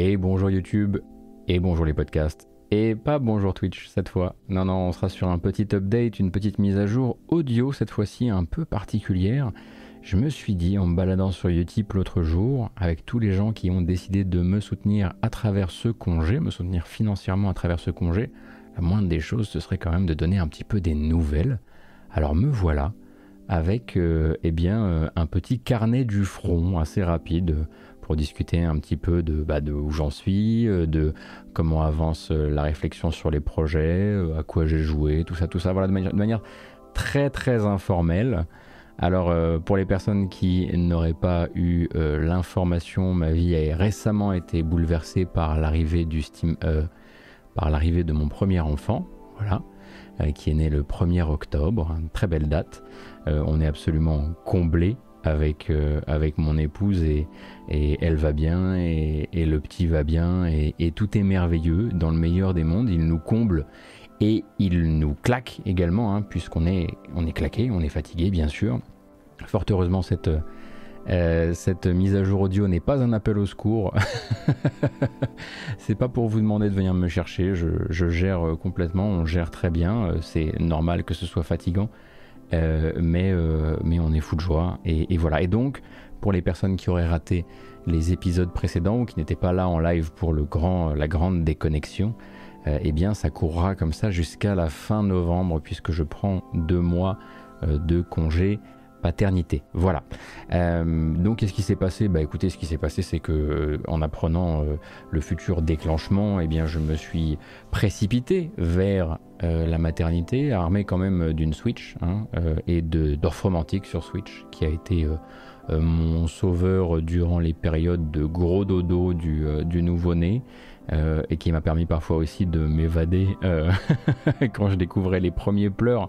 Et bonjour YouTube, et bonjour les podcasts, et pas bonjour Twitch cette fois. Non, non, on sera sur un petit update, une petite mise à jour audio cette fois-ci un peu particulière. Je me suis dit en me baladant sur Utip l'autre jour, avec tous les gens qui ont décidé de me soutenir à travers ce congé, me soutenir financièrement à travers ce congé, la moindre des choses ce serait quand même de donner un petit peu des nouvelles. Alors me voilà avec euh, eh bien, euh, un petit carnet du front assez rapide pour discuter un petit peu de, bah, de où j'en suis, euh, de comment avance euh, la réflexion sur les projets, euh, à quoi j'ai joué, tout ça, tout ça, voilà, de manière, très très informelle. Alors pour les personnes qui n'auraient pas eu l'information, ma vie a récemment été bouleversée par l'arrivée du Steam, par l'arrivée de mon premier enfant, voilà, qui est né le 1er octobre, une très belle date. on est absolument comblé avec, euh, avec mon épouse et, et, elle va bien et, et, le petit va bien et, tout est merveilleux dans le meilleur des mondes. Il nous comble et il nous claque également hein, puisqu'on est, on est claqué, on est fatigué bien sûr. Fort heureusement cette, euh, cette mise à jour audio n'est pas un appel au secours. c'est pas pour vous demander de venir me chercher. Je, je gère complètement, on gère très bien. C'est normal que ce soit fatigant. Euh, mais, euh, mais on est fou de joie. Et, voilà. Et donc, pour les personnes qui auraient raté les épisodes précédents ou qui n'étaient pas là en live pour le grand, la grande déconnexion, euh, eh bien, ça courra comme ça jusqu'à la fin novembre, puisque je prends deux mois de congé paternité. Voilà. Euh, donc, qu'est-ce qui s'est passé? Bah, écoutez, ce qui s'est passé, c'est que euh, en apprenant euh, le futur déclenchement, eh bien, je me suis précipité vers la maternité, armé quand même d'une Switch hein, et de Romantique sur Switch, qui a été mon sauveur durant les périodes de gros dodo du, du nouveau-né. et qui m'a permis parfois aussi de m'évader quand je découvrais les premiers pleurs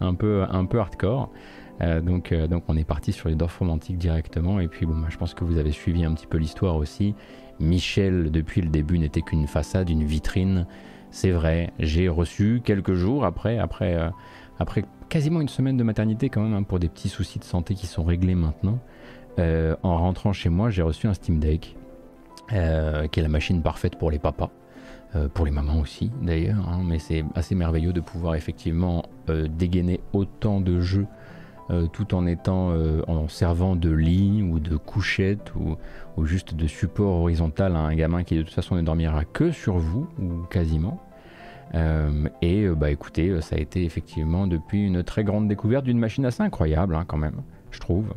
un peu, un peu hardcore. Euh, donc, euh, donc on est parti sur les Dorf romantiques directement. Et puis bon, bah, je pense que vous avez suivi un petit peu l'histoire aussi. Michel, depuis le début, n'était qu'une façade, une vitrine. C'est vrai, j'ai reçu quelques jours après, après, euh, après quasiment une semaine de maternité quand même, hein, pour des petits soucis de santé qui sont réglés maintenant. en rentrant chez moi, j'ai reçu un Steam Deck, qui est la machine parfaite pour les papas. pour les mamans aussi d'ailleurs, hein, mais c'est assez merveilleux de pouvoir effectivement dégainer autant de jeux euh, tout en étant euh, en servant de lit ou de couchette ou, juste de support horizontal à un gamin qui de toute façon ne dormira que sur vous ou quasiment. Euh, et bah écoutez, ça a été effectivement depuis une très grande découverte d'une machine assez incroyable hein, quand même, je trouve.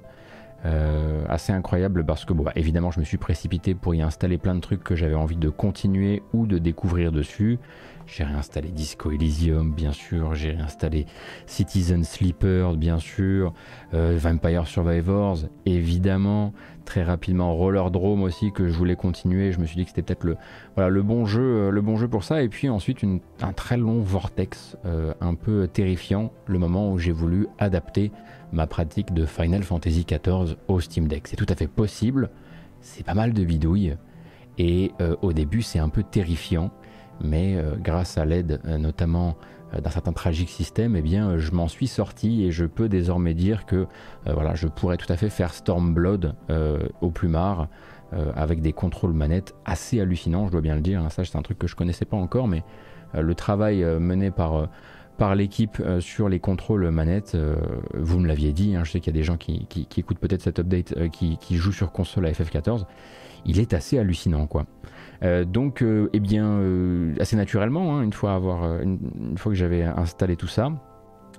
Assez incroyable parce que bah, évidemment je me suis précipité pour y installer plein de trucs que j'avais envie de continuer ou de découvrir dessus. J'ai réinstallé Disco Elysium, bien sûr. J'ai réinstallé Citizen Sleeper, bien sûr. Euh, Vampire Survivors, évidemment. Très rapidement, Roller Drome aussi, que je voulais continuer. Je me suis dit que c'était peut-être le, voilà, le, bon jeu, euh, le bon jeu pour ça. Et puis ensuite, un très long vortex, euh, un peu terrifiant, le moment où j'ai voulu adapter ma pratique de Final Fantasy XIV au Steam Deck. C'est tout à fait possible. C'est pas mal de bidouilles. Et au début, c'est un peu terrifiant mais euh, grâce à l'aide euh, notamment euh, d'un certain tragique système, eh bien, je m'en suis sorti et je peux désormais dire que voilà, je pourrais tout à fait faire Stormblood au plumard avec des contrôles manettes assez hallucinants, je dois bien le dire. Hein. Ça, c'est un truc que je connaissais pas encore, mais le travail mené par par l'équipe sur les contrôles manettes. vous me l'aviez dit, hein, je sais qu'il y a des gens qui, écoutent peut-être cet update qui, qui, jouent sur console à FF14. Il est assez hallucinant, quoi. Euh, donc, euh, eh bien, euh, assez naturellement, hein, une, fois avoir, une, fois que j'avais installé tout ça,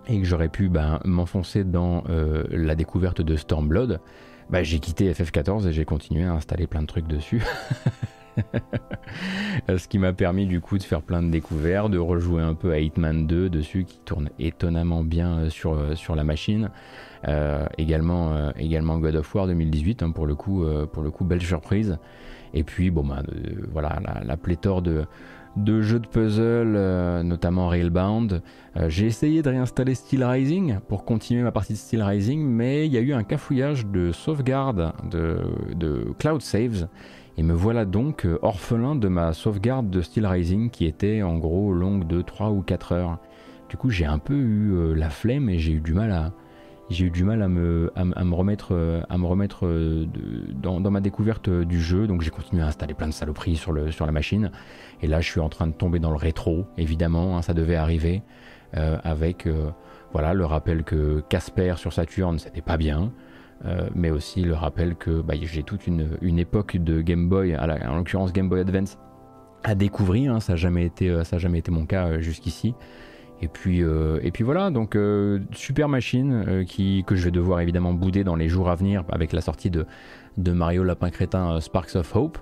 et que j'aurais pu ben, m'enfoncer dans la découverte de Stormblood, bah, j'ai quitté FF14 et j'ai continué à installer plein de trucs dessus. Ce qui m'a permis du coup de faire plein de découvertes, de rejouer un peu à Hitman 2 dessus qui tourne étonnamment bien sur, sur la machine. également, également God of War 2018 hein, pour, le coup, pour le coup belle surprise. Et puis, bon, bah, euh, voilà, la, pléthore de, jeux de puzzle, euh, notamment Railbound. Euh, j'ai essayé de réinstaller Steel Rising pour continuer ma partie de Steel Rising, mais il y a eu un cafouillage de sauvegarde de, de Cloud Saves. Et me voilà donc orphelin de ma sauvegarde de Steel Rising qui était en gros longue de 3 ou 4 heures. Du coup, j'ai un peu eu la flemme et j'ai eu du mal à, j'ai eu du mal à me, à, me remettre, à me remettre dans, ma découverte du jeu. Donc j'ai continué à installer plein de saloperies sur, le, sur la machine. Et là, je suis en train de tomber dans le rétro, évidemment, hein, ça devait arriver, avec voilà, le rappel que Casper sur Saturn, c'était pas bien. Mais aussi le rappel que bah, j'ai toute une, époque de Game Boy, en l'occurrence Game Boy Advance, à découvrir. Hein. ça n'a jamais, été, ça jamais été mon cas jusqu'ici. Et puis, euh, et puis voilà, donc euh, super machine euh, qui, que je vais devoir évidemment bouder dans les jours à venir avec la sortie de, de Mario Lapin Crétin Sparks of Hope.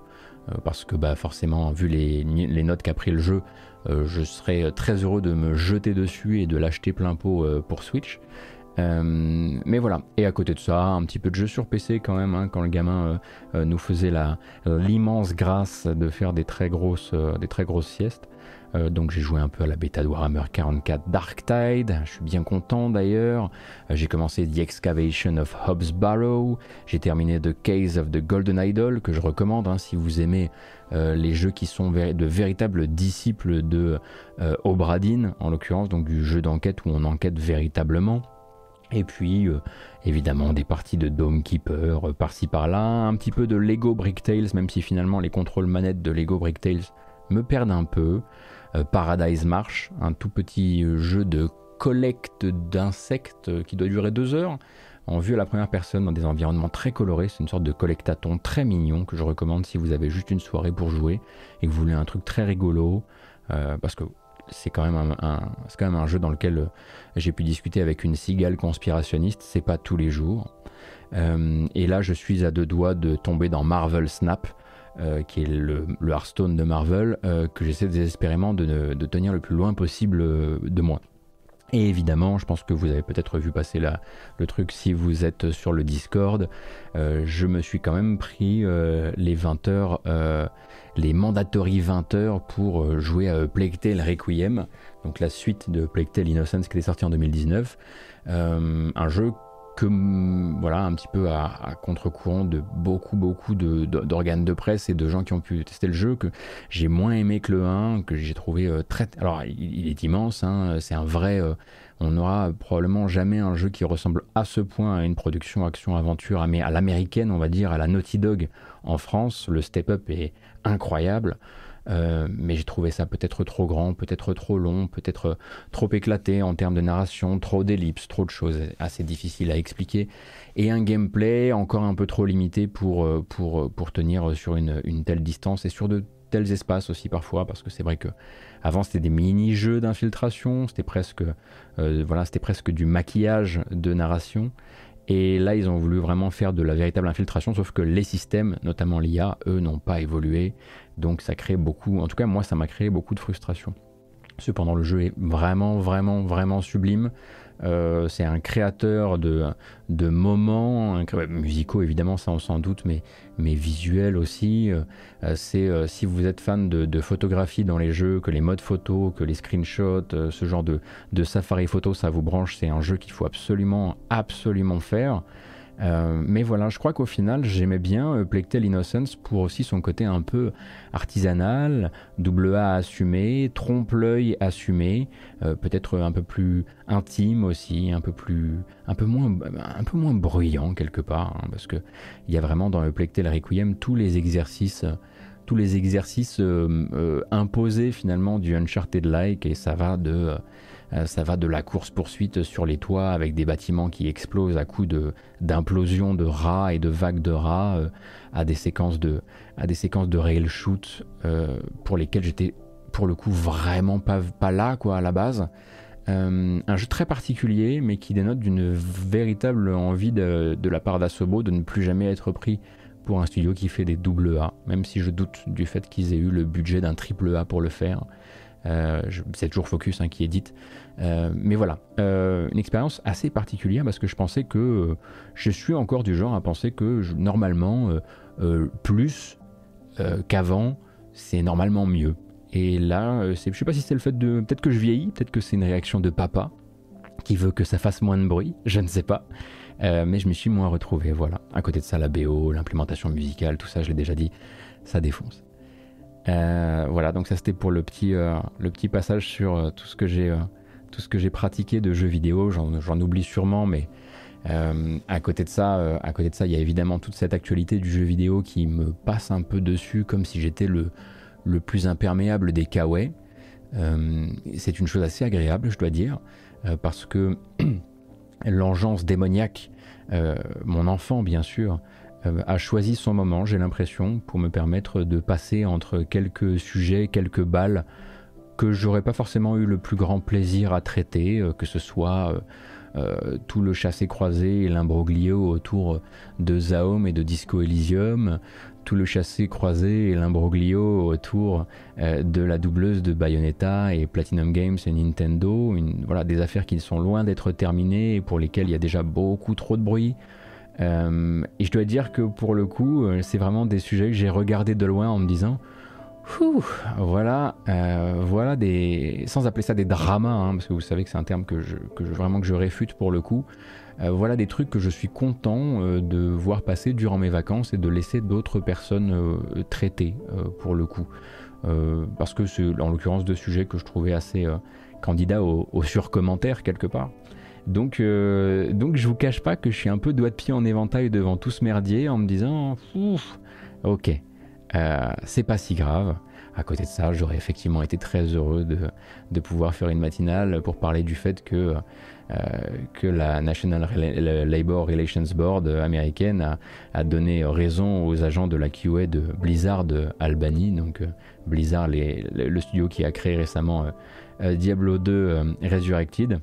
parce que bah, forcément, vu les, les notes qu'a pris le jeu, je serais très heureux de me jeter dessus et de l'acheter plein pot pour Switch. Mais voilà, et à côté de ça, un petit peu de jeu sur PC quand même, hein, quand le gamin nous faisait l'immense grâce de faire des très grosses, des très grosses siestes. Euh, donc j'ai joué un peu à la bêta de Warhammer 44 Dark Tide, je suis bien content d'ailleurs. Euh, j'ai commencé The Excavation of Hobbs Barrow, j'ai terminé The Case of the Golden Idol, que je recommande hein, si vous aimez euh, les jeux qui sont de véritables disciples de Obradin, en l'occurrence, donc du jeu d'enquête où on enquête véritablement. Et puis, évidemment, des parties de Dome Keeper par-ci par-là, un petit peu de Lego Brick Tales, même si finalement les contrôles manettes de Lego Brick Tales me perdent un peu. Euh, Paradise March, un tout petit jeu de collecte d'insectes qui doit durer deux heures, en vue à la première personne dans des environnements très colorés. C'est une sorte de collectaton très mignon que je recommande si vous avez juste une soirée pour jouer et que vous voulez un truc très rigolo, euh, parce que c'est quand, même un, jeu dans lequel j'ai pu discuter avec une cigale conspirationniste, c'est pas tous les jours. Euh, et là, je suis à deux doigts de tomber dans Marvel Snap, euh, qui est le, Hearthstone de Marvel, euh, que j'essaie désespérément de, tenir le plus loin possible euh, de moi. Et évidemment, je pense que vous avez peut-être vu passer le truc si vous êtes sur le Discord. je me suis quand même pris les 20 heures, les mandatory 20 heures pour jouer à Plague Tale Requiem, donc la suite de Plague Tale Innocence qui est sorti en 2019. un jeu que mm, voilà un petit peu à, contre-courant de beaucoup beaucoup d'organes de, presse et de gens qui ont pu tester le jeu que j'ai moins aimé que le 1 que j'ai trouvé euh, très alors il, est immense hein, c'est un vrai euh, on n'aura probablement jamais un jeu qui ressemble à ce point à une production action aventure à l'américaine on va dire à la Naughty Dog en France. Le step up est incroyable euh, mais j'ai trouvé ça peut-être trop grand, peut-être trop long, peut-être trop éclaté en termes de narration, trop d'ellipses, trop de choses assez difficiles à expliquer, et un gameplay encore un peu trop limité pour, euh, pour, pour tenir sur une, une telle distance et sur de tels espaces aussi parfois, parce que c'est vrai que avant c'était des mini-jeux d'infiltration, c'était presque, euh, voilà, c'était presque du maquillage de narration. Et là, ils ont voulu vraiment faire de la véritable infiltration, sauf que les systèmes, notamment l'IA, eux, n'ont pas évolué. Donc ça crée beaucoup, en tout cas moi, ça m'a créé beaucoup de frustration. Cependant, le jeu est vraiment, vraiment, vraiment sublime. Euh, c'est un créateur de, moments musicaux, évidemment, ça on s'en doute, mais, mais visuels aussi. Euh, c'est euh, si vous êtes fan de, photographie dans les jeux, que les modes photo, que les screenshots, ce genre de, de safari photo, ça vous branche, c'est un jeu qu'il faut absolument, absolument faire. Euh, mais voilà, je crois qu'au final, j'aimais bien euh, Innocence pour aussi son côté un peu artisanal, double A assumé, trompe-l'œil assumé, euh, peut-être un peu plus intime aussi, un peu plus, un peu moins, un peu moins bruyant quelque part, hein, parce que il y a vraiment dans le Tale Requiem tous les exercices tous les exercices imposés finalement du Uncharted-like et ça va de euh, ça va de la course-poursuite sur les toits avec des bâtiments qui explosent à coups d'implosion de, rats et de vagues de rats euh, à des séquences de, à des séquences de shoot euh, pour lesquelles j'étais pour le coup vraiment pas, pas là quoi à la base. un jeu très particulier, mais qui dénote d'une véritable envie de, de la part d'Asobo de ne plus jamais être pris pour un studio qui fait des double A, même si je doute du fait qu'ils aient eu le budget d'un triple A pour le faire. Euh, c'est toujours Focus hein, qui édite. Euh, mais voilà, euh, une expérience assez particulière parce que je pensais que je suis encore du genre à penser que normalement, plus qu'avant, c'est normalement mieux. Et là, je sais pas si c'est le fait de. Peut-être que je vieillis, peut-être que c'est une réaction de papa qui veut que ça fasse moins de bruit, je ne sais pas. mais je me suis moins retrouvé, voilà. À côté de ça, la BO, l'implémentation musicale, tout ça, je l'ai déjà dit, ça défonce. Euh, voilà, donc ça c'était pour le petit, euh, le petit passage sur euh, tout ce que j'ai tout ce que j'ai pratiqué de jeux vidéo. J'en oublie sûrement, mais à côté de ça, à côté de ça, il y a évidemment toute cette actualité du jeu vidéo qui me passe un peu dessus, comme si j'étais le, plus imperméable des kawaii. c'est une chose assez agréable, je dois dire, parce que l'engeance démoniaque, mon enfant bien sûr, euh, a choisi son moment, j'ai l'impression, pour me permettre de passer entre quelques sujets, quelques balles que j'aurais pas forcément eu le plus grand plaisir à traiter, euh, que ce soit euh, tout le chassé-croisé et l'imbroglio autour de Zaom et de Disco Elysium, tout le chassé-croisé et l'imbroglio autour de la doubleuse de Bayonetta et Platinum Games et Nintendo, voilà, des affaires qui sont loin d'être terminées et pour lesquelles il y a déjà beaucoup trop de bruit. Euh, et je dois dire que pour le coup, euh, c'est vraiment des sujets que j'ai regardés de loin en me disant, voilà, euh, voilà des, sans appeler ça des dramas, hein, parce que vous savez que c'est un terme que je, vraiment que je réfute pour le coup. voilà des trucs que je suis content de voir passer durant mes vacances et de laisser d'autres personnes traiter pour le coup, parce que c'est en l'occurrence deux sujets que je trouvais assez candidats au, surcommentaire quelque part. Donc, euh, donc je vous cache pas que je suis un peu doigt de pied en éventail devant tout ce merdier en me disant, ouf, ok, euh, c'est pas si grave. À côté de ça, j'aurais effectivement été très heureux de, pouvoir faire une matinale pour parler du fait que, euh, la National Labor Relations Board américaine a, donné raison aux agents de la QA de Blizzard Albany, donc Blizzard, les, le studio qui a créé récemment Diablo 2 Resurrected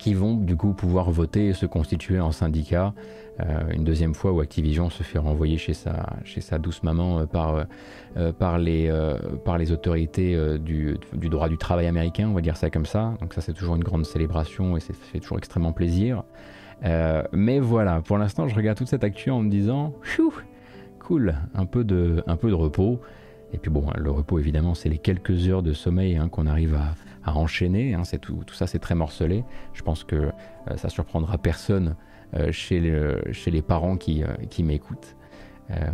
qui vont du coup pouvoir voter et se constituer en syndicat. Euh, une deuxième fois où Activision se fait renvoyer chez sa, douce maman euh, par, euh, par, les, autorités du, droit du travail américain, on va dire ça comme ça. Donc ça c'est toujours une grande célébration et ça fait toujours extrêmement plaisir. mais voilà, pour l'instant je regarde toute cette actu en me disant, cool, un peu de, repos. Et puis bon, le repos évidemment c'est les quelques heures de sommeil hein, qu'on arrive à, enchaîner. Hein, c'est tout, ça, c'est très morcelé. Je pense que euh, ça surprendra personne chez, les, chez les parents qui, euh, m'écoutent.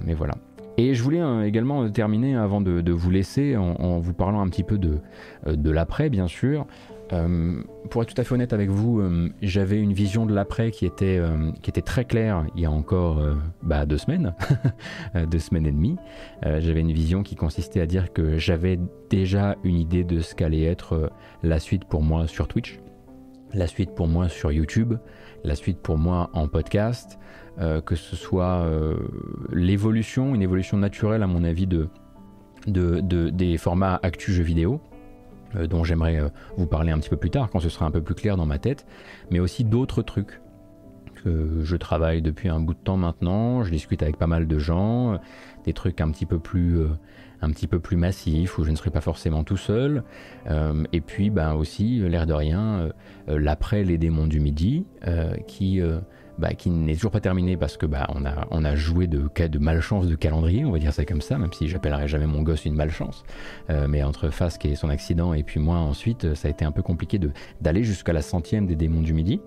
mais voilà. Et je voulais également terminer avant de, vous laisser en, vous parlant un petit peu de, l'après, bien sûr. Euh, pour être tout à fait honnête avec vous, euh, j'avais une vision de l'après qui était, euh, qui était très claire il y a encore bah, deux semaines, deux semaines et demie. j'avais une vision qui consistait à dire que j'avais déjà une idée de ce qu'allait être la suite pour moi sur Twitch, la suite pour moi sur YouTube, la suite pour moi en podcast, que ce soit l'évolution, une évolution naturelle à mon avis de, de, de des formats actu jeux vidéo euh, dont j'aimerais euh, vous parler un petit peu plus tard quand ce sera un peu plus clair dans ma tête, mais aussi d'autres trucs que je travaille depuis un bout de temps maintenant, je discute avec pas mal de gens, euh, des trucs un petit peu plus un petit peu plus massifs où je ne serai pas forcément tout seul et puis ben aussi l'air de rien l'après les démons du midi qui bah, qui n'est toujours pas terminé parce que bah, on, a, on a joué de, de malchance de calendrier, on va dire ça comme ça, même si j'appellerai jamais mon gosse une malchance. Euh, mais entre Fasque et son accident et puis moi ensuite, ça a été un peu compliqué d'aller jusqu'à la centième des démons du midi.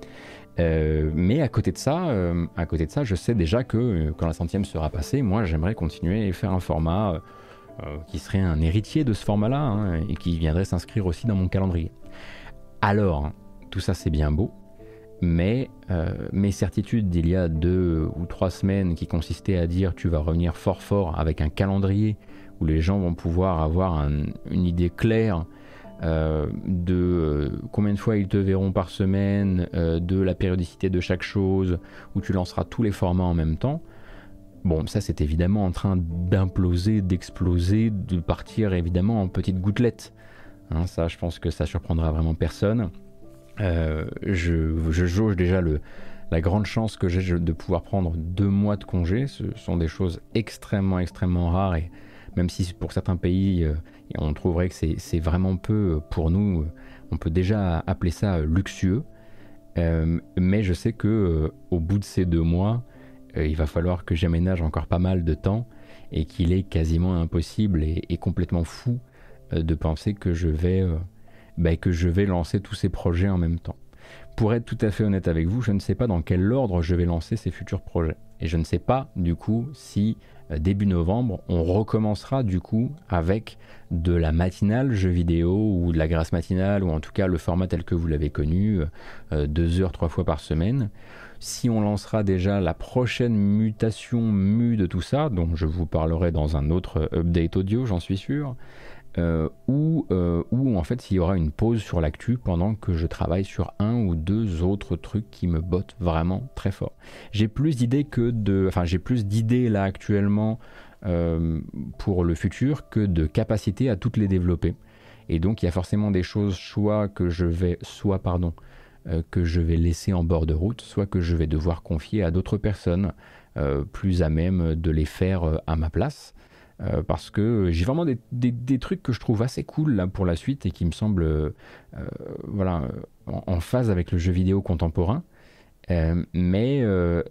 Euh, mais à côté de ça, euh, à côté de ça, je sais déjà que quand la centième sera passée, moi j'aimerais continuer et faire un format qui serait un héritier de ce format-là hein, et qui viendrait s'inscrire aussi dans mon calendrier. Alors, tout ça c'est bien beau, mais euh, mes certitudes d'il y a deux ou trois semaines qui consistaient à dire tu vas revenir fort fort avec un calendrier où les gens vont pouvoir avoir une idée claire euh, de euh, combien de fois ils te verront par semaine, de la périodicité de chaque chose, où tu lanceras tous les formats en même temps. Bon, ça c'est évidemment en train d'imploser, d'exploser, de partir évidemment en petites gouttelettes. Hein, ça, je pense que ça surprendra vraiment personne. Euh, je, jauge déjà le, la grande chance que j'ai de pouvoir prendre deux mois de congé. Ce sont des choses extrêmement, extrêmement rares et même si pour certains pays, euh, on trouverait que c'est vraiment peu pour nous, on peut déjà appeler ça luxueux. Euh, mais je sais que au bout de ces deux mois, il va falloir que j'aménage encore pas mal de temps et qu'il est quasiment impossible et, complètement fou de penser que je vais bah, que je vais lancer tous ces projets en même temps. Pour être tout à fait honnête avec vous, je ne sais pas dans quel ordre je vais lancer ces futurs projets. Et je ne sais pas du coup si euh, début novembre, on recommencera du coup avec de la matinale jeu vidéo ou de la grâce matinale ou en tout cas le format tel que vous l'avez connu, euh, deux heures, trois fois par semaine. Si on lancera déjà la prochaine mutation mu de tout ça, dont je vous parlerai dans un autre update audio, j'en suis sûr, euh, ou, euh, ou, en fait s'il y aura une pause sur l'actu pendant que je travaille sur un ou deux autres trucs qui me bottent vraiment très fort. J'ai plus d'idées que de, enfin j'ai plus d'idées là actuellement euh, pour le futur que de capacité à toutes les développer. Et donc il y a forcément des choses soit que je vais, soit pardon, que je vais laisser en bord de route, soit que je vais devoir confier à d'autres personnes plus à même de les faire à ma place. Euh, parce que j'ai vraiment des, trucs que je trouve assez cool là pour la suite et qui me semblent euh, voilà, en, phase avec le jeu vidéo contemporain. Euh, mais,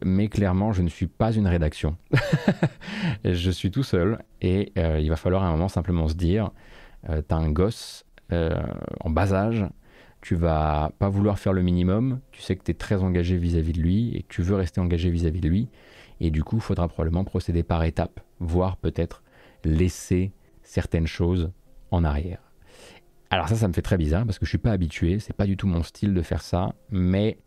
mais clairement, je ne suis pas une rédaction. je suis tout seul et il va falloir à un moment simplement se dire, t'as un gosse en bas âge, tu vas pas vouloir faire le minimum, tu sais que tu es très engagé vis-à-vis de lui et que tu veux rester engagé vis-à-vis -vis de lui, et du coup, il faudra probablement procéder par étapes, voire peut-être laisser certaines choses en arrière. Alors ça, ça me fait très bizarre parce que je suis pas habitué, c'est pas du tout mon style de faire ça, mais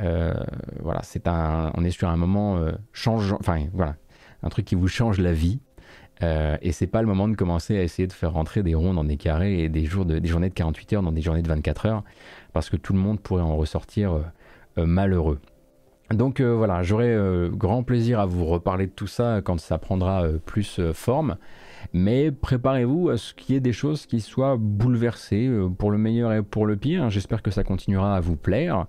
euh, voilà, c'est un, on est sur un moment euh, changeant, enfin voilà, un truc qui vous change la vie. Euh, et c'est pas le moment de commencer à essayer de faire rentrer des ronds dans des carrés et des, jours de, des journées de 48 heures dans des journées de 24 heures, parce que tout le monde pourrait en ressortir malheureux. Donc euh, voilà, j'aurai euh, grand plaisir à vous reparler de tout ça quand ça prendra euh, plus forme. Mais préparez-vous à ce qu'il y ait des choses qui soient bouleversées pour le meilleur et pour le pire. J'espère que ça continuera à vous plaire.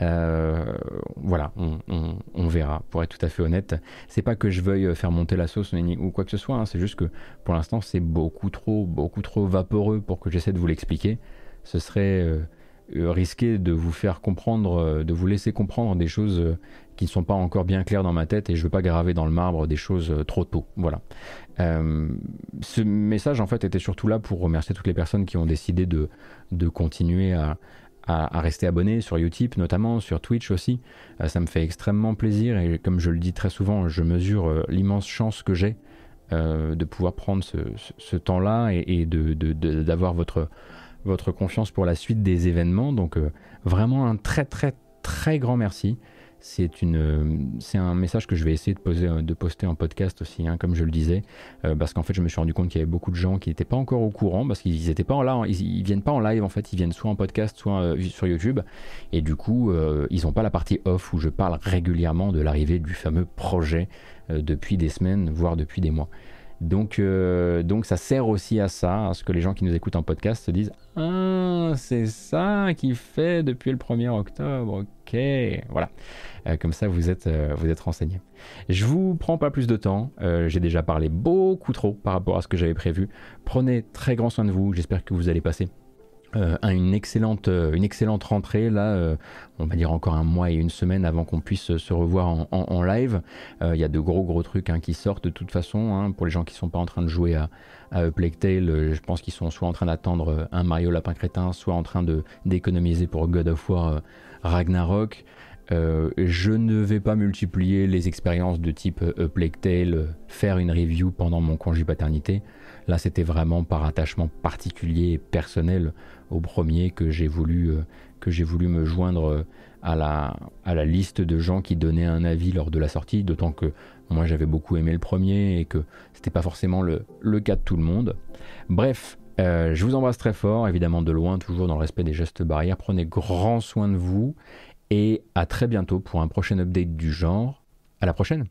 Voilà, on, verra. Pour être tout à fait honnête, c'est pas que je veuille faire monter la sauce ou quoi que ce soit. Hein. c'est juste que pour l'instant, c'est beaucoup trop, beaucoup trop vaporeux pour que j'essaie de vous l'expliquer. Ce serait euh, risquer de vous faire comprendre, euh, de vous laisser comprendre des choses euh, qui ne sont pas encore bien claires dans ma tête et je veux pas graver dans le marbre des choses trop tôt. Voilà. ce message en fait était surtout là pour remercier toutes les personnes qui ont décidé de continuer à, à, rester abonnés sur Utip notamment, sur Twitch aussi. ça me fait extrêmement plaisir et comme je le dis très souvent, je mesure l'immense chance que j'ai de pouvoir prendre ce, temps-là et, d'avoir votre votre confiance pour la suite des événements. Donc euh, vraiment un très très très grand merci. C'est un message que je vais essayer de, euh, poster en podcast aussi, hein, comme je le disais, euh, parce qu'en fait je me suis rendu compte qu'il y avait beaucoup de gens qui n'étaient pas encore au courant, parce qu'ils n'étaient pas là, ils, viennent pas en live en fait, ils viennent soit en podcast, soit sur YouTube, et du coup ils n'ont pas la partie off où je parle régulièrement de l'arrivée du fameux projet depuis des semaines, voire depuis des mois. Donc, euh, donc ça sert aussi à ça, à ce que les gens qui nous écoutent en podcast se disent Ah, c'est ça qui fait depuis le 1er octobre, ok. Voilà, euh, comme ça vous êtes, euh, vous êtes renseignés. Je vous prends pas plus de temps, j'ai déjà parlé beaucoup trop par rapport à ce que j'avais prévu. Prenez très grand soin de vous, j'espère que vous allez passer euh, une, excellente, euh, une excellente rentrée là, euh, on va dire encore un mois et une semaine avant qu'on puisse se revoir en, live. Il y a de gros gros trucs hein, qui sortent de toute façon. Hein, pour les gens qui sont pas en train de jouer à, à Tale, je pense qu'ils sont soit en train d'attendre un Mario Lapin Crétin, soit en train d'économiser pour God of War Ragnarok. je ne vais pas multiplier les expériences de type Plague Tale, faire une review pendant mon congé paternité. Là, c'était vraiment par attachement particulier et personnel au premier que j'ai voulu, euh, voulu me joindre euh, à la, à la liste de gens qui donnaient un avis lors de la sortie, d'autant que moi j'avais beaucoup aimé le premier et que c'était pas forcément le, le, cas de tout le monde. Bref, euh, je vous embrasse très fort, évidemment de loin, toujours dans le respect des gestes barrières. Prenez grand soin de vous et à très bientôt pour un prochain update du genre. À la prochaine!